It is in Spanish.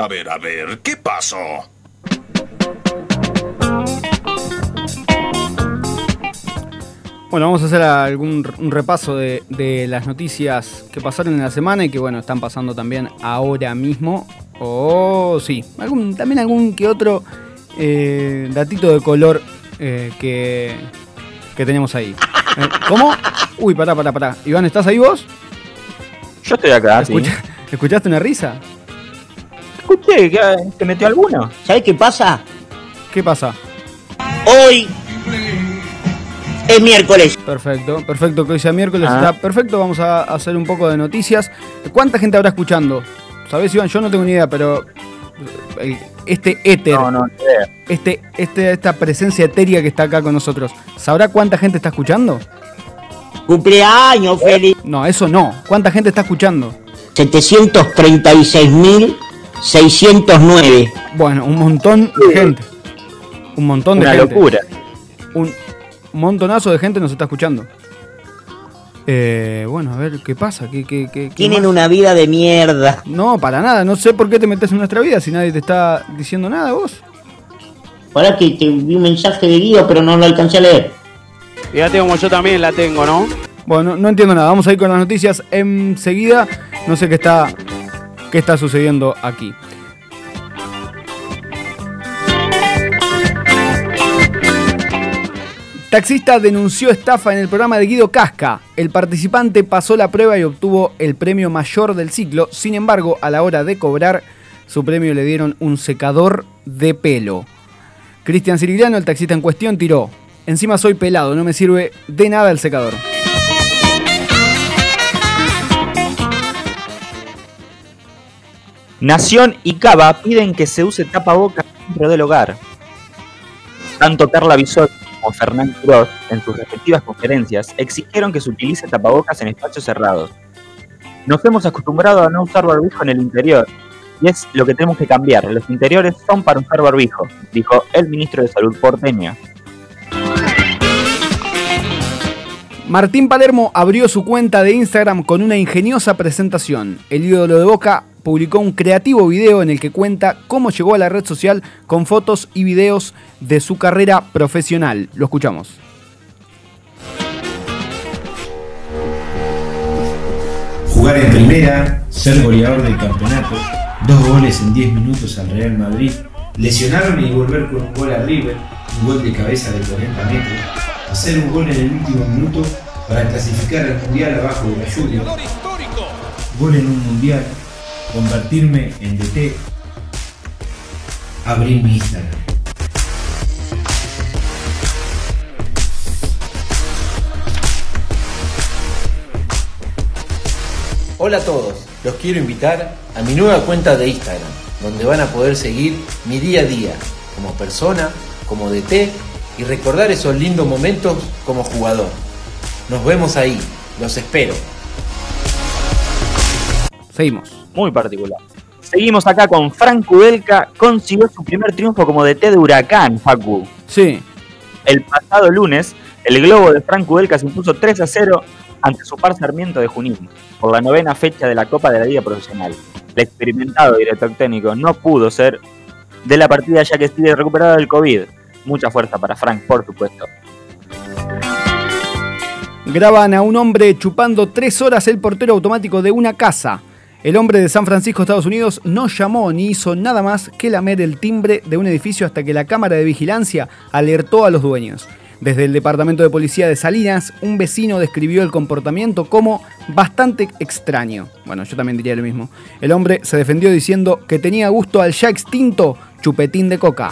A ver, a ver, ¿qué pasó? Bueno, vamos a hacer algún un repaso de, de las noticias que pasaron en la semana y que bueno, están pasando también ahora mismo. O sí, algún, también algún que otro eh, datito de color eh, que, que tenemos ahí. Eh, ¿Cómo? Uy, pará, pará, pará. Iván, ¿estás ahí vos? Yo estoy acá, sí. Escucha- ¿Escuchaste una risa? Escuché, ¿que ¿te metió alguno? ¿Sabes qué pasa? ¿Qué pasa? Hoy es miércoles. Perfecto, perfecto, que hoy sea miércoles Ah. está perfecto. Vamos a hacer un poco de noticias. ¿Cuánta gente habrá escuchando? ¿Sabés, Iván? Yo no tengo ni idea, pero el- este éter, No, no, este, este, esta presencia etérea que está acá con nosotros, ¿sabrá cuánta gente está escuchando? Cumpleaños, feliz. No, eso no. ¿Cuánta gente está escuchando? 736.609. Bueno, un montón de gente. Un montón de Una gente. locura. Un montonazo de gente nos está escuchando. Eh, bueno, a ver, ¿qué pasa? ¿Qué, qué, qué- Tienen más? una vida de mierda. No, para nada. No sé por qué te metes en nuestra vida si nadie te está diciendo nada vos. Ahora que te vi un mensaje de Guido, pero no lo alcancé a leer. Fíjate como yo también la tengo, ¿no? Bueno, no, no entiendo nada. Vamos a ir con las noticias enseguida. No sé qué está, qué está sucediendo aquí. Taxista denunció estafa en el programa de Guido Casca. El participante pasó la prueba y obtuvo el premio mayor del ciclo. Sin embargo, a la hora de cobrar su premio le dieron un secador de pelo. Cristian Sirigliano, el taxista en cuestión, tiró. Encima soy pelado, no me sirve de nada el secador. Nación y Cava piden que se use tapabocas dentro del hogar. Tanto Carla Bisot como Fernán Quiroz, en sus respectivas conferencias, exigieron que se utilice tapabocas en espacios cerrados. Nos hemos acostumbrado a no usar barbijo en el interior, y es lo que tenemos que cambiar. Los interiores son para usar barbijo, dijo el ministro de Salud porteño. Martín Palermo abrió su cuenta de Instagram con una ingeniosa presentación. El ídolo de Boca publicó un creativo video en el que cuenta cómo llegó a la red social con fotos y videos de su carrera profesional. Lo escuchamos. Jugar en primera, ser goleador del campeonato, dos goles en 10 minutos al Real Madrid, lesionarme y volver con un gol a River, un gol de cabeza de 40 metros, hacer un gol en el último minuto para clasificar al Mundial abajo de la lluvia, gol en un Mundial, convertirme en DT, abrir mi Instagram. Hola a todos, los quiero invitar a mi nueva cuenta de Instagram, donde van a poder seguir mi día a día, como persona, como DT y recordar esos lindos momentos como jugador. Nos vemos ahí, los espero. Seguimos. Muy particular. Seguimos acá con Frank Kudelka, consiguió su primer triunfo como DT de Huracán, Facu. Sí. El pasado lunes, el globo de Frank Kudelka se impuso 3 a 0 ante su par Sarmiento de Junín, por la novena fecha de la Copa de la Liga Profesional. El experimentado director técnico no pudo ser de la partida ya que sigue recuperado del COVID. Mucha fuerza para Frank, por supuesto. Graban a un hombre chupando tres horas el portero automático de una casa. El hombre de San Francisco, Estados Unidos, no llamó ni hizo nada más que lamer el timbre de un edificio hasta que la cámara de vigilancia alertó a los dueños. Desde el departamento de policía de Salinas, un vecino describió el comportamiento como bastante extraño. Bueno, yo también diría lo mismo. El hombre se defendió diciendo que tenía gusto al ya extinto chupetín de coca.